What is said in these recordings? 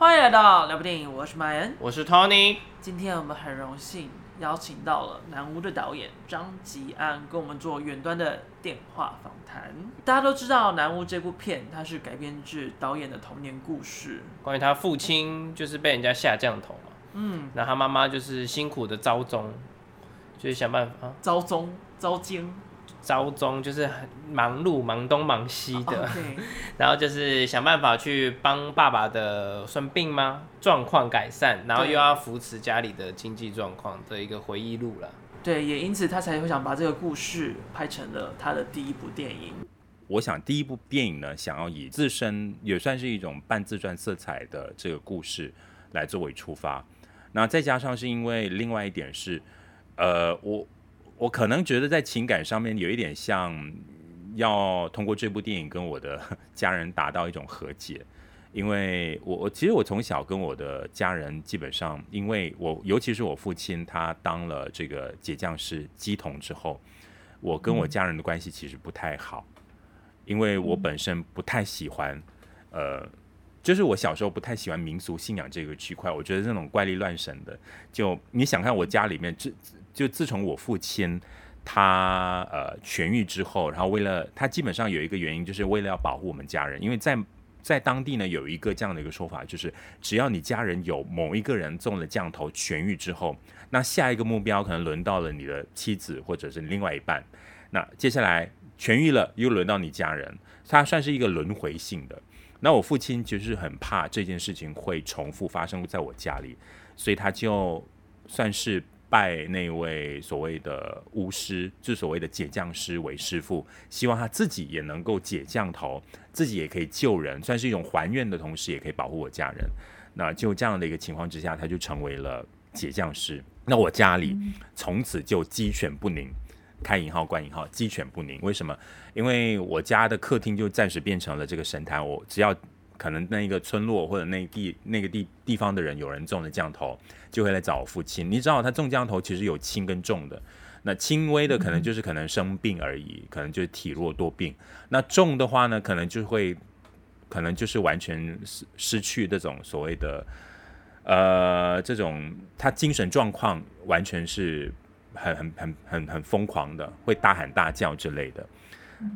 欢迎来到聊部电影，我是麦恩，我是 Tony。今天我们很荣幸邀请到了南屋的导演张吉安，跟我们做远端的电话访谈。大家都知道南屋这部片，它是改编自导演的童年故事，关于他父亲就是被人家下降头嘛，嗯，那他妈妈就是辛苦的遭中，就是想办法遭中遭奸。朝中就是很忙碌，忙东忙西的. 然后就是想办法去帮爸爸的生病吗？状况改善，然后又要扶持家里的经济状况的一个回忆录了。对，也因此他才会想把这个故事拍成了他的第一部电影。我想第一部电影呢，想要以自身也算是一种半自传色彩的这个故事来作为出发，那再加上是因为另外一点是，呃，我。我可能觉得在情感上面有一点像，要通过这部电影跟我的家人达到一种和解，因为我我其实我从小跟我的家人基本上，因为我尤其是我父亲他当了这个解将师乩童之后，我跟我家人的关系其实不太好，因为我本身不太喜欢，呃，就是我小时候不太喜欢民俗信仰这个区块，我觉得那种怪力乱神的，就你想看我家里面这。就自从我父亲他呃痊愈之后，然后为了他基本上有一个原因，就是为了要保护我们家人，因为在在当地呢有一个这样的一个说法，就是只要你家人有某一个人中了降头痊愈之后，那下一个目标可能轮到了你的妻子或者是另外一半，那接下来痊愈了又轮到你家人，他算是一个轮回性的。那我父亲就是很怕这件事情会重复发生在我家里，所以他就算是。拜那位所谓的巫师，就所谓的解将师为师傅，希望他自己也能够解降头，自己也可以救人，算是一种还愿的同时，也可以保护我家人。那就这样的一个情况之下，他就成为了解将师。那我家里从此就鸡犬不宁，开引号关引号，鸡犬不宁。为什么？因为我家的客厅就暂时变成了这个神坛，我只要。可能那一个村落或者那地那个地地方的人有人中了降头，就会来找我父亲。你知道他中降头其实有轻跟重的，那轻微的可能就是可能生病而已，可能就是体弱多病。那重的话呢，可能就会可能就是完全失失去这种所谓的呃这种他精神状况完全是很很很很很疯狂的，会大喊大叫之类的。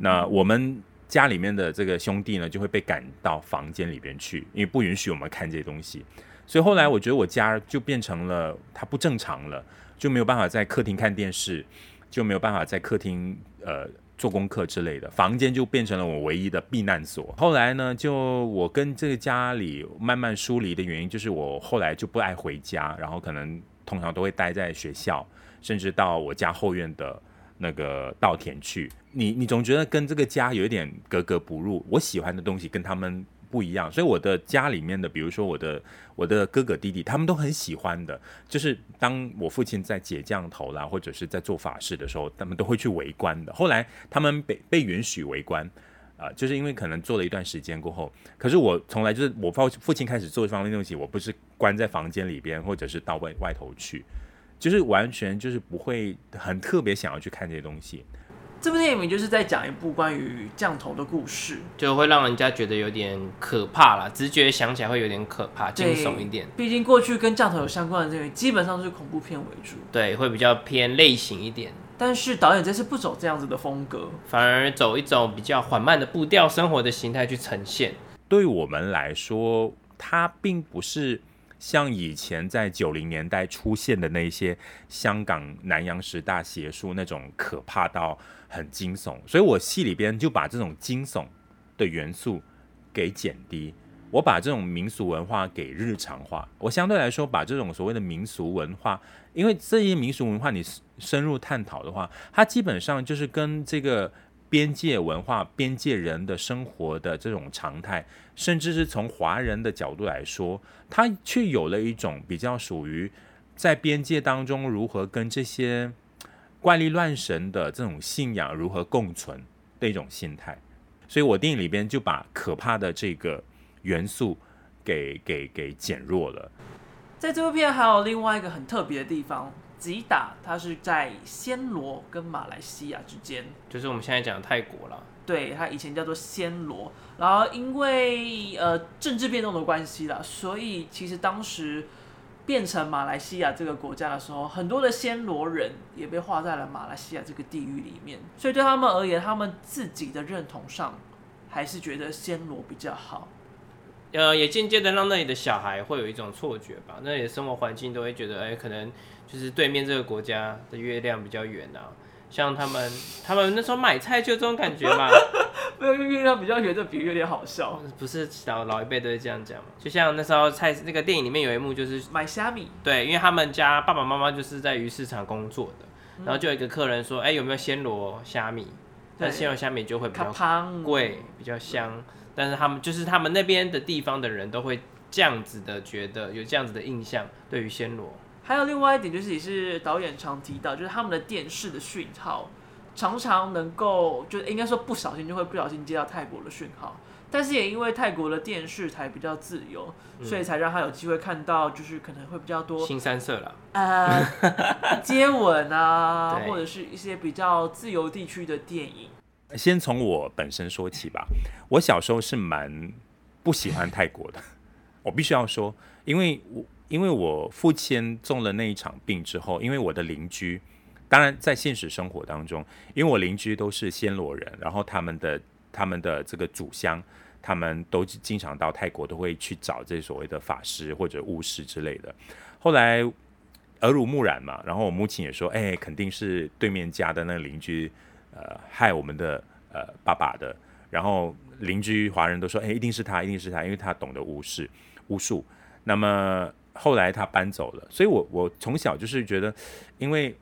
那我们。家里面的这个兄弟呢，就会被赶到房间里边去，因为不允许我们看这些东西。所以后来我觉得我家就变成了他不正常了，就没有办法在客厅看电视，就没有办法在客厅呃做功课之类的，房间就变成了我唯一的避难所。后来呢，就我跟这个家里慢慢疏离的原因，就是我后来就不爱回家，然后可能通常都会待在学校，甚至到我家后院的。那个稻田去，你你总觉得跟这个家有一点格格不入。我喜欢的东西跟他们不一样，所以我的家里面的，比如说我的我的哥哥弟弟，他们都很喜欢的。就是当我父亲在解降头啦，或者是在做法事的时候，他们都会去围观的。后来他们被被允许围观，啊、就是因为可能做了一段时间过后，可是我从来就是我父父亲开始做这方面东西，我不是关在房间里边，或者是到外外头去。就是完全就是不会很特别想要去看这些东西。这部电影就是在讲一部关于降头的故事，就会让人家觉得有点可怕啦，直觉想起来会有点可怕、惊悚一点。毕竟过去跟降头有相关的这个，基本上都是恐怖片为主。对，会比较偏类型一点。但是导演这次不走这样子的风格，反而走一种比较缓慢的步调、生活的形态去呈现。对我们来说，它并不是。像以前在九零年代出现的那些香港南洋十大邪术那种可怕到很惊悚，所以我戏里边就把这种惊悚的元素给减低，我把这种民俗文化给日常化。我相对来说把这种所谓的民俗文化，因为这些民俗文化你深入探讨的话，它基本上就是跟这个。边界文化、边界人的生活的这种常态，甚至是从华人的角度来说，它却有了一种比较属于在边界当中如何跟这些怪力乱神的这种信仰如何共存的一种心态。所以我电影里边就把可怕的这个元素给给给减弱了。在这部片还有另外一个很特别的地方。吉打，它是在暹罗跟马来西亚之间，就是我们现在讲的泰国了。对，它以前叫做暹罗，然后因为呃政治变动的关系啦，所以其实当时变成马来西亚这个国家的时候，很多的暹罗人也被划在了马来西亚这个地域里面，所以对他们而言，他们自己的认同上还是觉得暹罗比较好。呃，也间接的让那里的小孩会有一种错觉吧，那里的生活环境都会觉得，哎，可能就是对面这个国家的月亮比较圆啊。像他们，他们那时候买菜就这种感觉嘛。没有月亮比较圆，这比喻有点好笑。不是老老一辈都会这样讲嘛？就像那时候菜那个电影里面有一幕就是买虾米。对，因为他们家爸爸妈妈就是在鱼市场工作的，嗯、然后就有一个客人说，哎，有没有暹罗虾米？那暹罗虾米就会比较贵，比较香。但是他们就是他们那边的地方的人都会这样子的觉得有这样子的印象，对于暹罗。还有另外一点就是也是导演常提到，就是他们的电视的讯号常常能够，就应该说不小心就会不小心接到泰国的讯号，但是也因为泰国的电视台比较自由，嗯、所以才让他有机会看到，就是可能会比较多新三色了，呃，接吻啊，或者是一些比较自由地区的电影。先从我本身说起吧。我小时候是蛮不喜欢泰国的，我必须要说，因为我因为我父亲中了那一场病之后，因为我的邻居，当然在现实生活当中，因为我邻居都是暹罗人，然后他们的他们的这个祖乡，他们都经常到泰国，都会去找这所谓的法师或者巫师之类的。后来耳濡目染嘛，然后我母亲也说，哎，肯定是对面家的那个邻居。呃，害我们的呃爸爸的，然后邻居华人都说，哎，一定是他，一定是他，因为他懂得巫术巫术。那么后来他搬走了，所以我我从小就是觉得，因为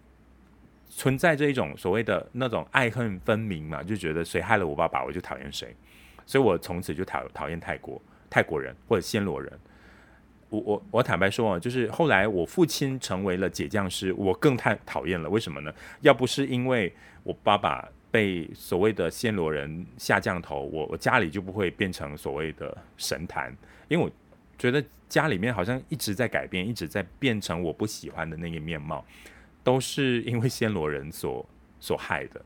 存在着一种所谓的那种爱恨分明嘛，就觉得谁害了我爸爸，我就讨厌谁，所以我从此就讨讨厌泰国泰国人或者暹罗人。我我我坦白说啊，就是后来我父亲成为了解降师，我更太讨厌了。为什么呢？要不是因为我爸爸被所谓的暹罗人下降头，我我家里就不会变成所谓的神坛。因为我觉得家里面好像一直在改变，一直在变成我不喜欢的那个面貌，都是因为暹罗人所所害的。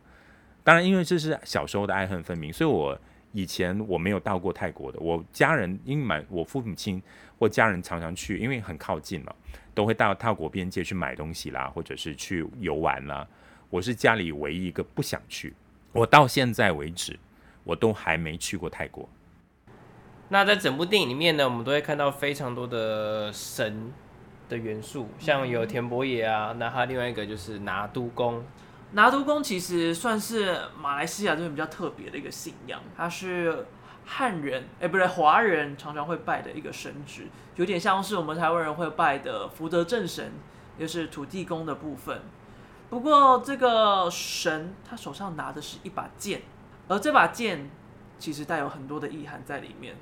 当然，因为这是小时候的爱恨分明，所以我。以前我没有到过泰国的，我家人因为买我父母亲或家人常常去，因为很靠近嘛，都会到泰国边界去买东西啦，或者是去游玩啦。我是家里唯一一个不想去，我到现在为止我都还没去过泰国。那在整部电影里面呢，我们都会看到非常多的神的元素，像有田伯野啊，那还有另外一个就是拿督公。拿督公其实算是马来西亚这边比较特别的一个信仰，它是汉人哎，不对，华人常常会拜的一个神职，有点像是我们台湾人会拜的福德正神，也就是土地公的部分。不过这个神他手上拿的是一把剑，而这把剑其实带有很多的意涵在里面。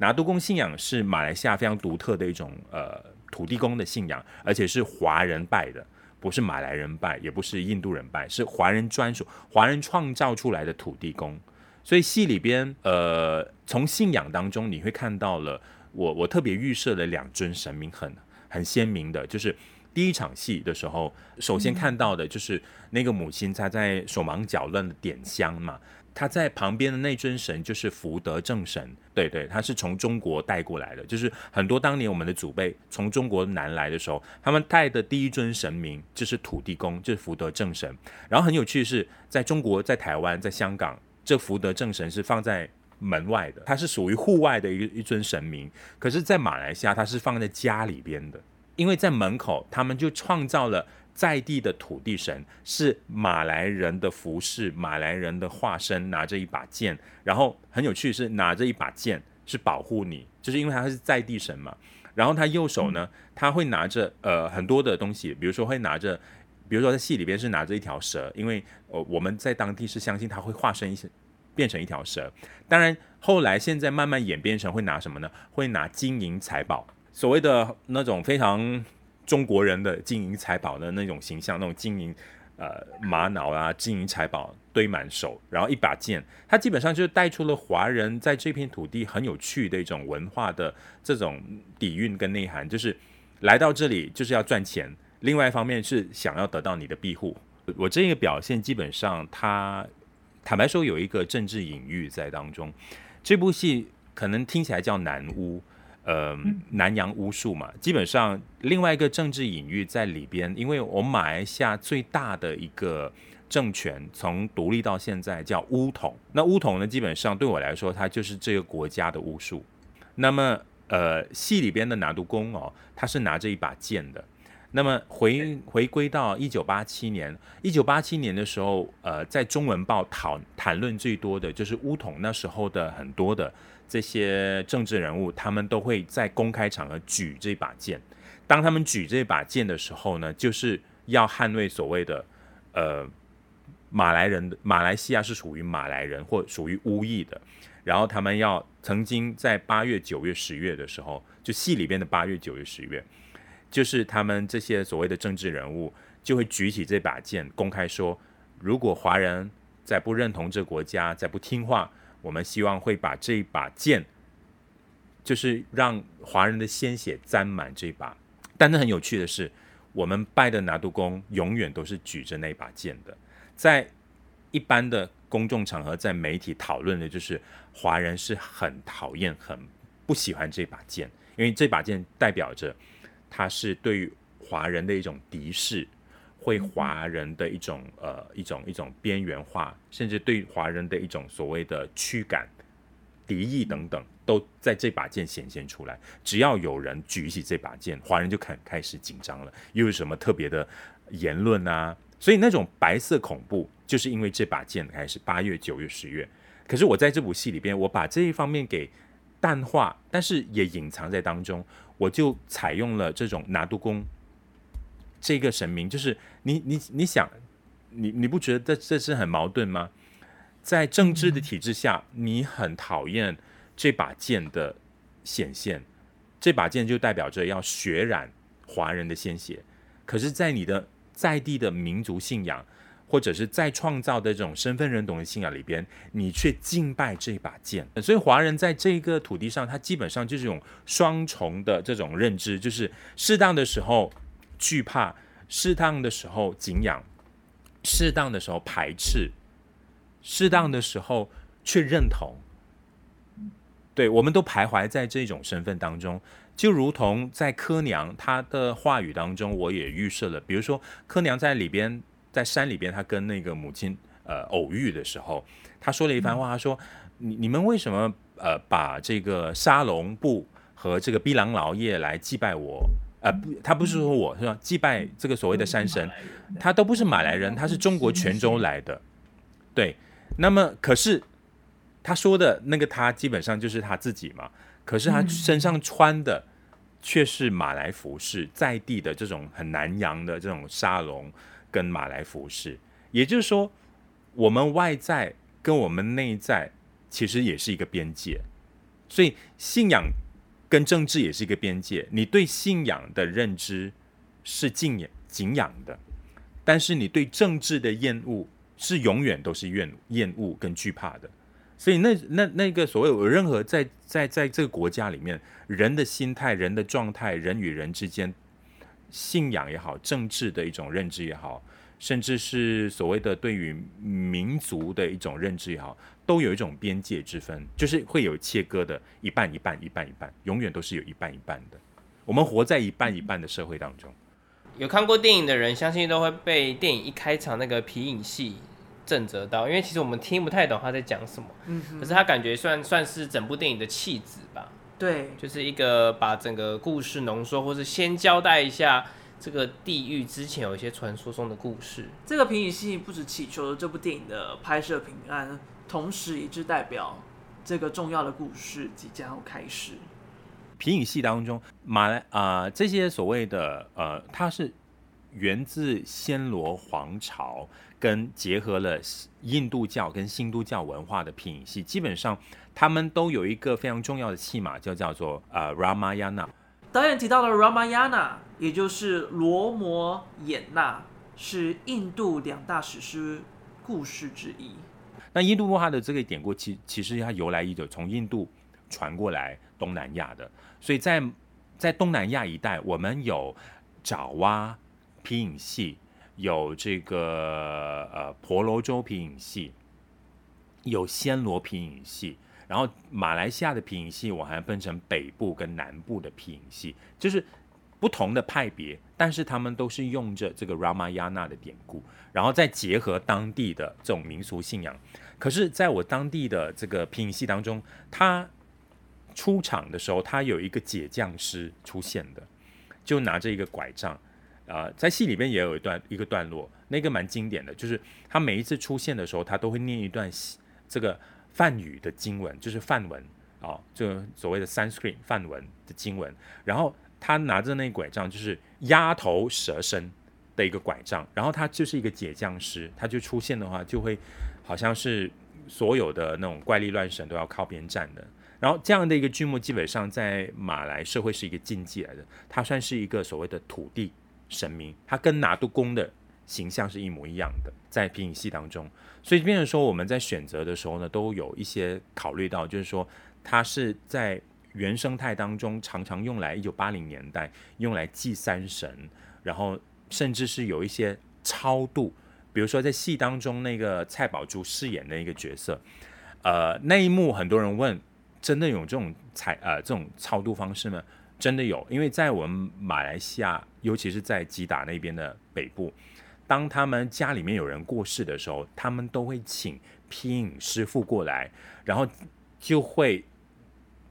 拿督公信仰是马来西亚非常独特的一种呃土地公的信仰，而且是华人拜的。不是马来人拜，也不是印度人拜，是华人专属、华人创造出来的土地公。所以戏里边，呃，从信仰当中你会看到了我我特别预设了两尊神明很，很很鲜明的，就是第一场戏的时候，首先看到的就是那个母亲她在手忙脚乱的点香嘛。他在旁边的那尊神就是福德正神，对对，他是从中国带过来的。就是很多当年我们的祖辈从中国南来的时候，他们带的第一尊神明就是土地公，就是福德正神。然后很有趣的是，在中国、在台湾、在香港，这福德正神是放在门外的，它是属于户外的一一尊神明。可是，在马来西亚，它是放在家里边的，因为在门口，他们就创造了。在地的土地神是马来人的服饰，马来人的化身，拿着一把剑，然后很有趣是拿着一把剑是保护你，就是因为他是在地神嘛。然后他右手呢，他会拿着呃很多的东西，比如说会拿着，比如说在戏里边是拿着一条蛇，因为呃我们在当地是相信他会化身一些变成一条蛇。当然后来现在慢慢演变成会拿什么呢？会拿金银财宝，所谓的那种非常。中国人的金银财宝的那种形象，那种金银呃玛瑙啊，金银财宝堆满手，然后一把剑，它基本上就是带出了华人在这片土地很有趣的一种文化的这种底蕴跟内涵，就是来到这里就是要赚钱，另外一方面是想要得到你的庇护。我这个表现基本上它，坦白说有一个政治隐喻在当中。这部戏可能听起来叫南巫，呃，南洋巫术嘛。基本上另外一个政治隐喻在里边，因为我们马来西亚最大的一个政权从独立到现在叫巫统，那巫统呢，基本上对我来说，它就是这个国家的巫术。那么，呃，戏里边的拿督公哦，他是拿着一把剑的。那么回回归到一九八七年，一九八七年的时候，呃，在中文报讨谈论最多的就是巫统那时候的很多的这些政治人物，他们都会在公开场合举这把剑。当他们举这把剑的时候呢，就是要捍卫所谓的呃马来人马来西亚是属于马来人或属于巫裔的，然后他们要曾经在八月、九月、十月的时候，就戏里边的八月、九月、十月。就是他们这些所谓的政治人物就会举起这把剑，公开说：如果华人再不认同这国家，再不听话，我们希望会把这一把剑，就是让华人的鲜血沾满这把。但是很有趣的是，我们拜的拿督公永远都是举着那把剑的。在一般的公众场合，在媒体讨论的就是华人是很讨厌、很不喜欢这把剑，因为这把剑代表着。它是对于华人的一种敌视，会华人的一种呃一种一种边缘化，甚至对华人的一种所谓的驱赶、敌意等等，都在这把剑显现出来。只要有人举起这把剑，华人就开开始紧张了，又有什么特别的言论啊？所以那种白色恐怖，就是因为这把剑开始。八月、九月、十月，可是我在这部戏里边，我把这一方面给淡化，但是也隐藏在当中。我就采用了这种拿督公这个神明，就是你你你想，你你不觉得这是很矛盾吗？在政治的体制下，你很讨厌这把剑的显现，这把剑就代表着要血染华人的鲜血，可是，在你的在地的民族信仰。或者是在创造的这种身份认同的信仰里边，你却敬拜这把剑，所以华人在这个土地上，他基本上就是一种双重的这种认知，就是适当的时候惧怕，适当的时候敬仰，适当的时候排斥，适当的时候却认同。对，我们都徘徊在这种身份当中，就如同在柯娘她的话语当中，我也预设了，比如说柯娘在里边。在山里边，她跟那个母亲呃偶遇的时候，她说了一番话。她说：“你你们为什么呃把这个沙龙布和这个槟榔老爷来祭拜我？呃不，他不是说我是吧？祭拜这个所谓的山神，他都不是马来人，他是中国泉州来的。对，那么可是他说的那个他基本上就是他自己嘛。可是他身上穿的却是马来服饰，在地的这种很南洋的这种沙龙。”跟马来服饰，也就是说，我们外在跟我们内在其实也是一个边界，所以信仰跟政治也是一个边界。你对信仰的认知是敬仰敬仰的，但是你对政治的厌恶是永远都是厌厌恶跟惧怕的。所以那那那个所谓有任何在在在这个国家里面，人的心态、人的状态、人与人之间。信仰也好，政治的一种认知也好，甚至是所谓的对于民族的一种认知也好，都有一种边界之分，就是会有切割的，一半一半，一半一半，永远都是有一半一半的。我们活在一半一半的社会当中。有看过电影的人，相信都会被电影一开场那个皮影戏震折到，因为其实我们听不太懂他在讲什么，嗯，可是他感觉算算是整部电影的气质吧。对，就是一个把整个故事浓缩，或是先交代一下这个地狱之前有一些传说中的故事。这个皮影戏不止祈求了这部电影的拍摄平安，同时也是代表这个重要的故事即将要开始。皮影戏当中，马来啊、呃、这些所谓的呃，它是源自暹罗皇朝，跟结合了印度教跟新都教文化的皮影戏，基本上。他们都有一个非常重要的戏码，就叫做呃《Ramayana》。导演提到了《Ramayana》，也就是《罗摩衍那》，是印度两大史诗故事之一。那印度文化的这个典故，其其实它由来已久，从印度传过来东南亚的。所以在在东南亚一带，我们有爪哇皮影戏，有这个呃婆罗洲皮影戏。有暹罗皮影戏，然后马来西亚的皮影戏我还分成北部跟南部的皮影戏，就是不同的派别，但是他们都是用着这个 Ramayana 的典故，然后再结合当地的这种民俗信仰。可是，在我当地的这个皮影戏当中，他出场的时候，他有一个解匠师出现的，就拿着一个拐杖，呃，在戏里面也有一段一个段落，那个蛮经典的，就是他每一次出现的时候，他都会念一段这个梵语的经文，就是梵文啊，这、所谓的 Sanskrit 梵文的经文，然后他拿着那拐杖，就是鸭头蛇身的一个拐杖，然后他就是一个解僵师，他就出现的话就会。好像是所有的那种怪力乱神都要靠边站的，然后这样的一个剧目基本上在马来社会是一个禁忌来的，它算是一个所谓的土地神明，它跟拿督公的形象是一模一样的，在皮影戏当中，所以变成说我们在选择的时候呢，都有一些考虑到，就是说它是在原生态当中常常用来一九八零年代用来祭山神，然后甚至是有一些超度。比如说，在戏当中，那个蔡宝珠饰演的一个角色，呃，那一幕很多人问：真的有这种彩呃这种超度方式吗？真的有，因为在我们马来西亚，尤其是在吉打那边的北部，当他们家里面有人过世的时候，他们都会请皮影师傅过来，然后就会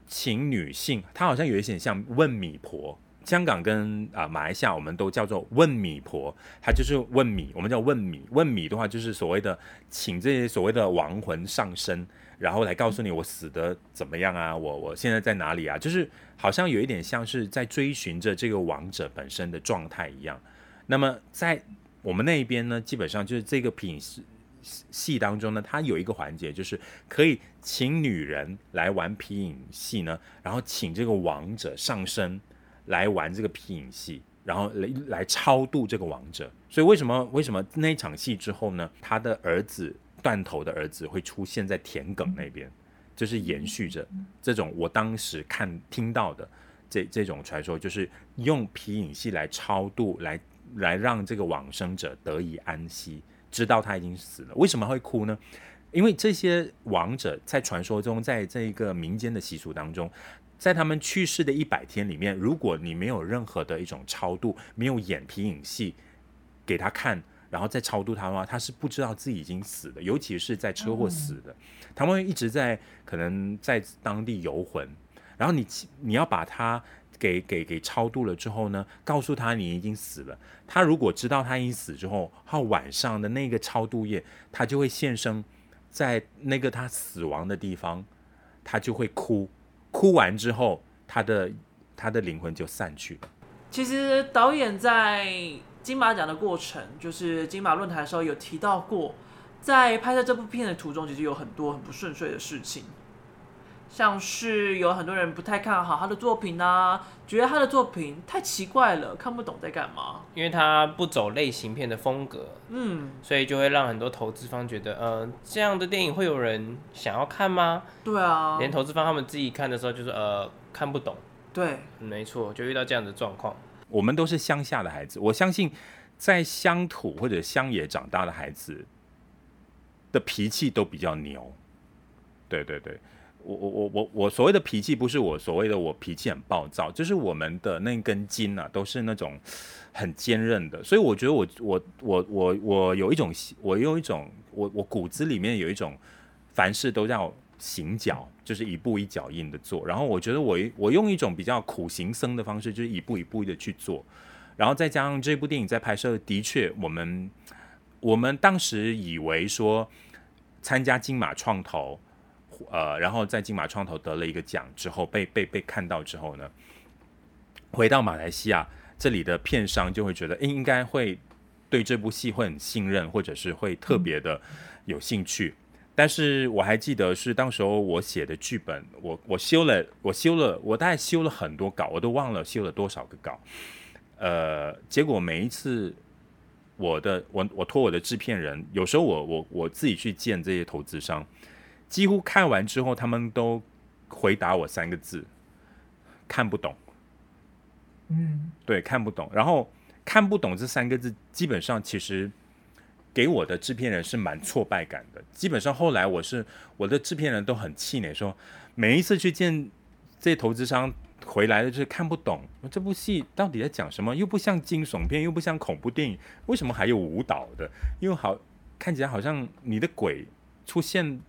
请女性，她好像有一点像问米婆。香港跟啊、马来西亚，我们都叫做问米婆，她就是问米，我们叫问米。问米的话，就是所谓的请这些所谓的亡魂上身，然后来告诉你我死得怎么样啊，我我现在在哪里啊？就是好像有一点像是在追寻着这个亡者本身的状态一样。那么在我们那一边呢，基本上就是这个皮影戏戏当中呢，它有一个环节，就是可以请女人来玩皮影戏呢，然后请这个王者上身。来玩这个皮影戏，然后来来超度这个王者。所以为什么为什么那一场戏之后呢？他的儿子断头的儿子会出现在田埂那边，就是延续着这种我当时看听到的这这种传说，就是用皮影戏来超度，来来让这个往生者得以安息，知道他已经死了。为什么会哭呢？因为这些亡者在传说中，在这个民间的习俗当中。在他们去世的一百天里面，如果你没有任何的一种超度，没有演皮影戏给他看，然后再超度他的话，他是不知道自己已经死了，尤其是在车祸死的，他们一直在可能在当地游魂，然后你你要把他给给给超度了之后呢，告诉他你已经死了，他如果知道他已经死之后，到晚上的那个超度夜，他就会现身在那个他死亡的地方，他就会哭。哭完之后，他的他的灵魂就散去。其实导演在金马奖的过程，就是金马论坛的时候有提到过，在拍摄这部片的途中，其实有很多很不顺遂的事情。像是有很多人不太看好他的作品啊，觉得他的作品太奇怪了，看不懂在干嘛。因为他不走类型片的风格，嗯，所以就会让很多投资方觉得，呃，这样的电影会有人想要看吗？对啊，连投资方他们自己看的时候，就是呃看不懂。对，没错，就遇到这样的状况。我们都是乡下的孩子，我相信在乡土或者乡野长大的孩子的脾气都比较牛。对对对。我我我我我所谓的脾气不是我所谓的我脾气很暴躁，就是我们的那根筋啊，都是那种很坚韧的。所以我觉得我我我我我有一种我有一种我我骨子里面有一种凡事都要行脚，就是一步一脚印的做。然后我觉得我我用一种比较苦行僧的方式，就是一步一步的去做。然后再加上这部电影在拍摄，的确我们我们当时以为说参加金马创投。呃，然后在金马创投得了一个奖之后，被被被看到之后呢，回到马来西亚这里的片商就会觉得，诶，应该会对这部戏会很信任，或者是会特别的有兴趣。但是我还记得是当时候我写的剧本，我我修了，我修了，我大概修了很多稿，我都忘了修了多少个稿。呃，结果每一次我的我我托我的制片人，有时候我我我自己去见这些投资商。几乎看完之后，他们都回答我三个字：看不懂。嗯，对，看不懂。然后看不懂这三个字，基本上其实给我的制片人是蛮挫败感的。基本上后来我是我的制片人都很气馁，说每一次去见这些投资商回来的就是看不懂这部戏到底在讲什么，又不像惊悚片，又不像恐怖电影，为什么还有舞蹈的？因为好看起来好像你的鬼出现。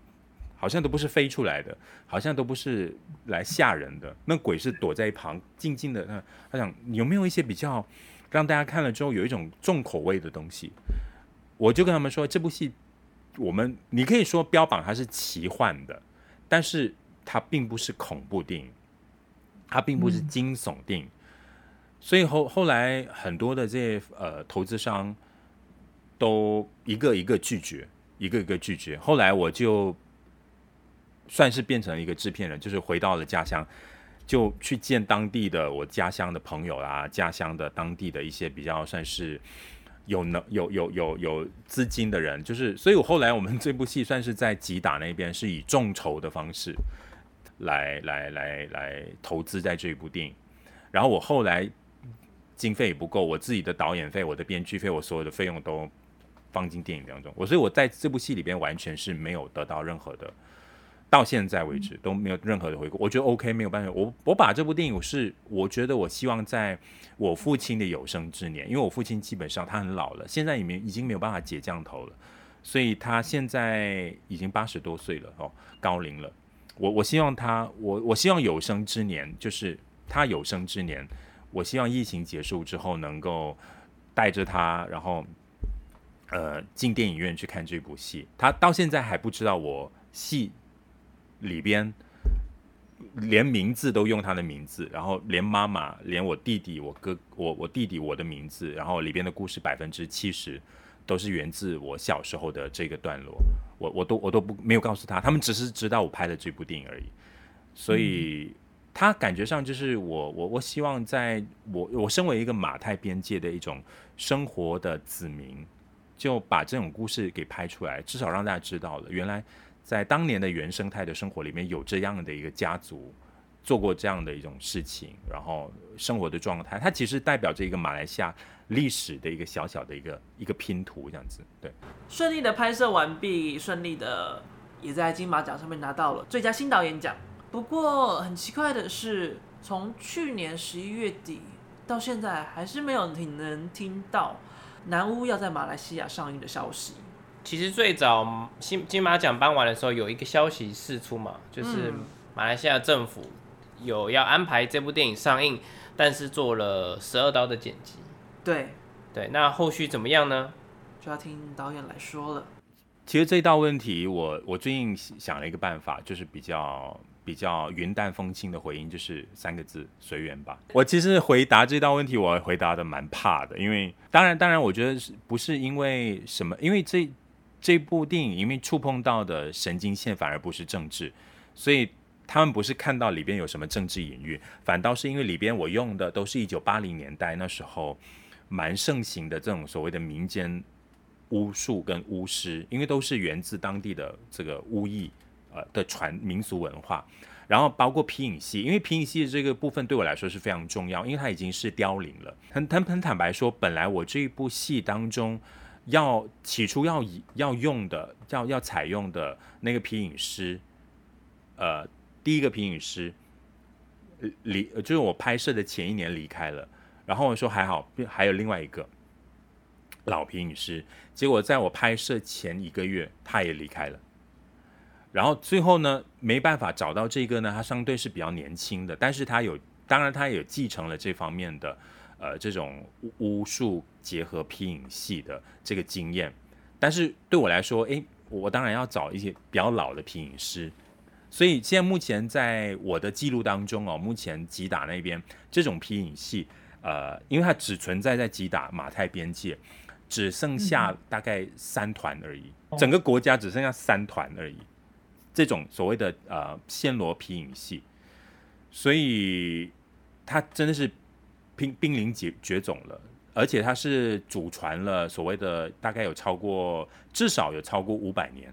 好像都不是飞出来的，好像都不是来吓人的。那鬼是躲在一旁，静静的。那他想有没有一些比较让大家看了之后有一种重口味的东西？我就跟他们说，这部戏我们你可以说标榜它是奇幻的，但是它并不是恐怖电影，它并不是惊悚电影。所以后后来很多的这些呃投资商都一个一个拒绝，一个一个拒绝。后来我就。算是变成了一个制片人，就是回到了家乡，就去见当地的我家乡的朋友啦，家乡的当地的一些比较算是有能有有有有资金的人，就是，所以我后来我们这部戏算是在吉打那边是以众筹的方式来来来来投资在这一部电影，然后我后来经费也不够，我自己的导演费、我的编剧费、我所有的费用都放进电影当中，我所以我在这部戏里边完全是没有得到任何的。到现在为止都没有任何的回顾，我觉得 OK 没有办法。我我把这部电影是我觉得我希望在我父亲的有生之年，因为我父亲基本上他很老了，现在已经已经没有办法解降头了，所以他现在已经八十多岁了哦，高龄了。我我希望他我我希望有生之年就是他有生之年，我希望疫情结束之后能够带着他，然后呃进电影院去看这部戏。他到现在还不知道我戏。里边连名字都用他的名字，然后连妈妈、连我弟弟、我哥、我我弟弟、我的名字，然后里边的故事百分之七十都是源自我小时候的这个段落，我我都我都不没有告诉他，他们只是知道我拍了这部电影而已，所以他感觉上就是我我我希望在我我身为一个马太边界的一种生活的子民，就把这种故事给拍出来，至少让大家知道了原来。在当年的原生态的生活里面，有这样的一个家族做过这样的一种事情，然后生活的状态，它其实代表着一个马来西亚历史的一个小小的一个一个拼图，这样子。对，顺利的拍摄完毕，顺利的也在金马奖上面拿到了最佳新导演奖。不过很奇怪的是，从去年十一月底到现在，还是没有听能听到南屋要在马来西亚上映的消息。其实最早金金马奖颁完的时候，有一个消息释出嘛，就是马来西亚政府有要安排这部电影上映，但是做了十二刀的剪辑。对对，那后续怎么样呢？就要听导演来说了。其实这道问题我，我我最近想了一个办法，就是比较比较云淡风轻的回应，就是三个字：随缘吧。我其实回答这道问题，我回答的蛮怕的，因为当然当然，我觉得是不是因为什么？因为这。这部电影因为触碰到的神经线反而不是政治，所以他们不是看到里边有什么政治隐喻，反倒是因为里边我用的都是一九八零年代那时候蛮盛行的这种所谓的民间巫术跟巫师，因为都是源自当地的这个巫艺呃的传民俗文化，然后包括皮影戏，因为皮影戏这个部分对我来说是非常重要，因为它已经是凋零了。很很很坦白说，本来我这一部戏当中。要起初要以要用的要要采用的那个皮影师，呃，第一个皮影师离就是我拍摄的前一年离开了，然后我说还好，还有另外一个老皮影师，结果在我拍摄前一个月他也离开了，然后最后呢没办法找到这个呢，他相对是比较年轻的，但是他有当然他也继承了这方面的。呃，这种巫术结合皮影戏的这个经验，但是对我来说，诶，我当然要找一些比较老的皮影师，所以现在目前在我的记录当中哦，目前吉打那边这种皮影戏，呃，因为它只存在在吉打马太边界，只剩下大概三团而已，整个国家只剩下三团而已，这种所谓的呃暹罗皮影戏，所以它真的是。濒濒临绝绝种了，而且它是祖传了所谓的大概有超过至少有超过五百年，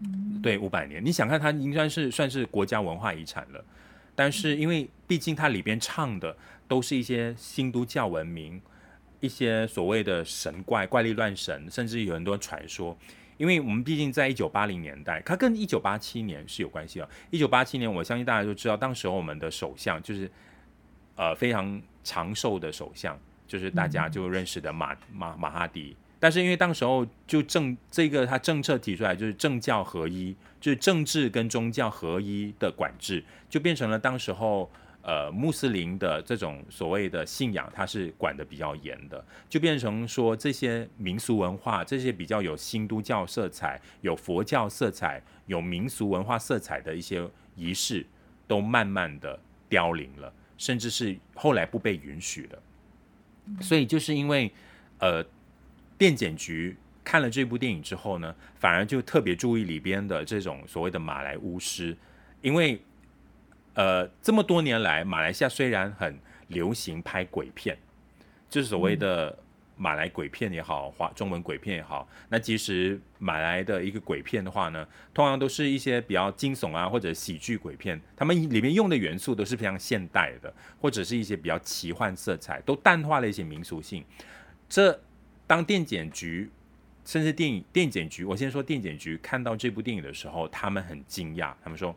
嗯、对五百年。你想看它应该是算是国家文化遗产了，但是因为毕竟它里边唱的都是一些新都教文明，一些所谓的神怪、怪力乱神，甚至有很多传说。因为我们毕竟在一九八零年代，它跟一九八七年是有关系的。一九八七年，我相信大家都知道，当时我们的首相就是呃非常长寿的首相，就是大家就认识的马马马哈迪。但是因为当时候就政这个他政策提出来就是政教合一，就是政治跟宗教合一的管制，就变成了当时候。呃，穆斯林的这种所谓的信仰，它是管的比较严的，就变成说这些民俗文化，这些比较有新都教色彩、有佛教色彩、有民俗文化色彩的一些仪式，都慢慢的凋零了，甚至是后来不被允许的。所以就是因为呃，电检局看了这部电影之后呢，反而就特别注意里边的这种所谓的马来巫师，因为。呃，这么多年来，马来西亚虽然很流行拍鬼片，就是所谓的马来鬼片也好，华中文鬼片也好，那其实马来的一个鬼片的话呢，通常都是一些比较惊悚啊或者喜剧鬼片，他们里面用的元素都是非常现代的，或者是一些比较奇幻色彩，都淡化了一些民俗性。这当电检局甚至电影电检局，我先说电检局看到这部电影的时候，他们很惊讶，他们说。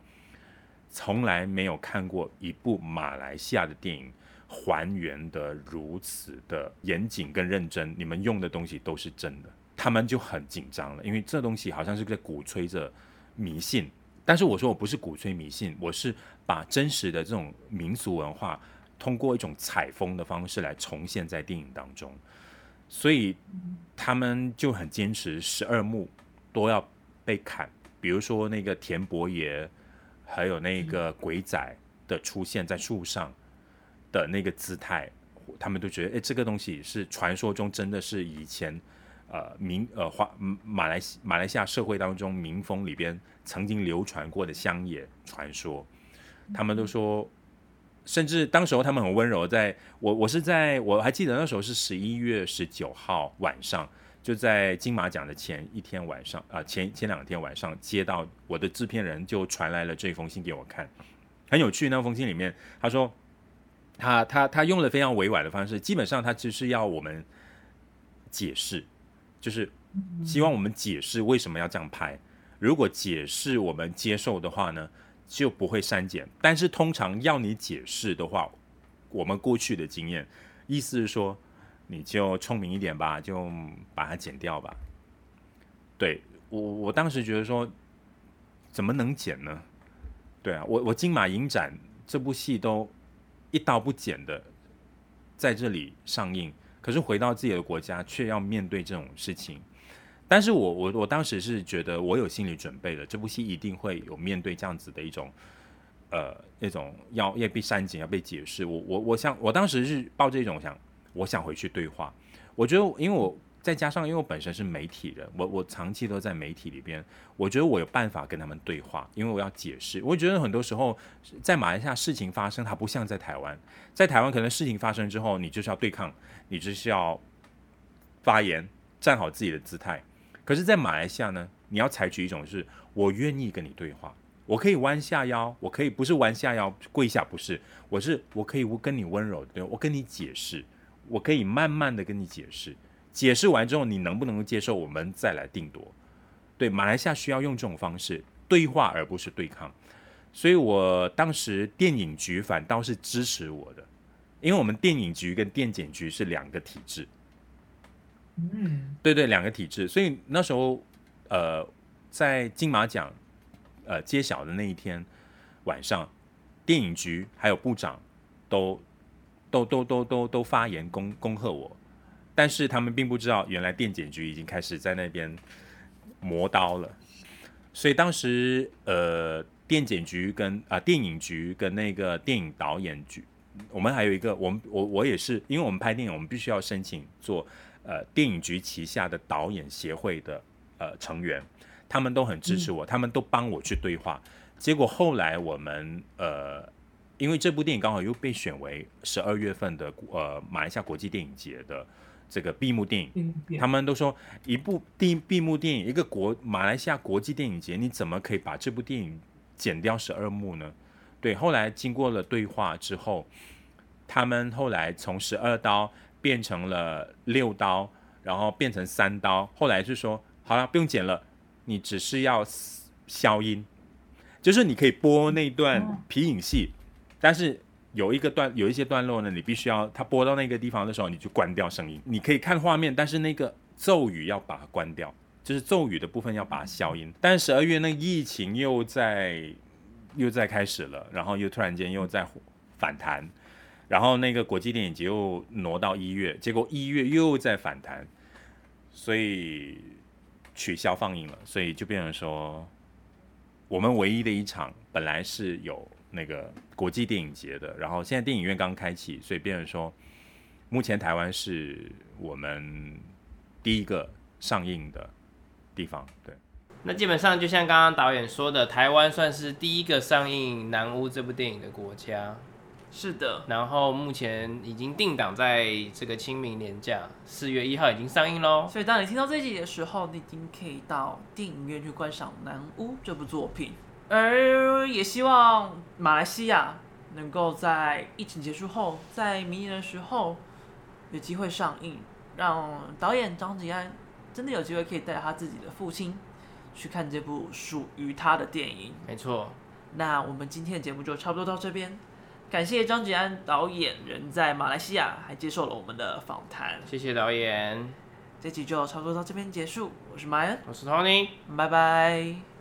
从来没有看过一部马来西亚的电影还原得如此的严谨跟认真，你们用的东西都是真的，他们就很紧张了，因为这东西好像是在鼓吹着迷信。但是我说我不是鼓吹迷信，我是把真实的这种民俗文化通过一种采风的方式来重现在电影当中，所以他们就很坚持十二幕都要被砍，比如说那个田伯爷。还有那个鬼仔的出现在树上的那个姿态，他们都觉得，哎，这个东西是传说中真的是以前呃民呃华马来西马来西亚社会当中民风里边曾经流传过的乡野传说。他们都说，甚至当时候他们很温柔，在我我是在我还记得那时候是十一月十九号晚上。就在金马奖的前一天晚上啊，前前两天晚上接到我的制片人就传来了这封信给我看，很有趣。那封信里面他说，他他他用了非常委婉的方式，基本上他就是要我们解释，就是希望我们解释为什么要这样拍。如果解释我们接受的话呢，就不会删减。但是通常要你解释的话，我们过去的经验，意思是说。你就聪明一点吧，就把它剪掉吧。对，我，我当时觉得说，怎么能剪呢？对啊，我我金马影展这部戏都一刀不剪的在这里上映，可是回到自己的国家却要面对这种事情。但是我我我当时是觉得我有心理准备了，这部戏一定会有面对这样子的一种呃那种要要被删减要被解释。我我我想我当时是抱着一种想。我想回去对话，我觉得，因为我再加上，因为我本身是媒体人，我我长期都在媒体里边，我觉得我有办法跟他们对话，因为我要解释。我觉得很多时候在马来西亚事情发生，它不像在台湾，在台湾可能事情发生之后，你就是要对抗，你就是要发言，站好自己的姿态。可是，在马来西亚呢，你要采取一种是，我愿意跟你对话，我可以弯下腰，我可以不是弯下腰跪下，不是，我是我可以我跟你温柔，对，我跟你解释。我可以慢慢的跟你解释，解释完之后你能不能够接受，我们再来定夺。对，马来西亚需要用这种方式对话，而不是对抗。所以我当时电影局反倒是支持我的，因为我们电影局跟电检局是两个体制。嗯，对对，两个体制。所以那时候，呃，在金马奖呃揭晓的那一天晚上，电影局还有部长都。都都都都都发言恭恭贺我，但是他们并不知道，原来电检局已经开始在那边磨刀了。所以当时呃，电检局跟啊、呃、电影局跟那个电影导演局，我们还有一个，我们我我也是，因为我们拍电影，我们必须要申请做呃电影局旗下的导演协会的呃成员，他们都很支持我，他们都帮我去对话。结果后来我们呃。因为这部电影刚好又被选为十二月份的呃马来西亚国际电影节的这个闭幕电影，他们都说一部闭闭幕电影，一个国马来西亚国际电影节，你怎么可以把这部电影剪掉十二幕呢？对，后来经过了对话之后，他们后来从十二刀变成了六刀，然后变成三刀，后来是说好了，不用剪了，你只是要消音，就是你可以播那段皮影戏，但是有一个段有一些段落呢，你必须要他播到那个地方的时候，你就关掉声音，你可以看画面，但是那个咒语要把它关掉，就是咒语的部分要把它消音。但十二月那疫情又在又在开始了，然后又突然间又在反弹。然后那个国际电影节又挪到一月，结果一月又在反弹，所以取消放映了。所以就变成说，我们唯一的一场本来是有那个国际电影节的，然后现在电影院刚开启，所以变成说，目前台湾是我们第一个上映的地方。对，那基本上就像刚刚导演说的，台湾算是第一个上映《南屋》这部电影的国家。是的，然后目前已经定档在这个清明年假，四月一号已经上映喽。所以当你听到这集的时候，你已经可以到电影院去观赏《南屋》这部作品。而也希望马来西亚能够在疫情结束后，在明年的时候有机会上映，让导演张吉安真的有机会可以带他自己的父亲去看这部属于他的电影。没错，那我们今天的节目就差不多到这边。感谢张吉安导演人在马来西亚，还接受了我们的访谈。谢谢导演，这集就差不多到这边结束。我是马恩，我是 Tony，拜拜。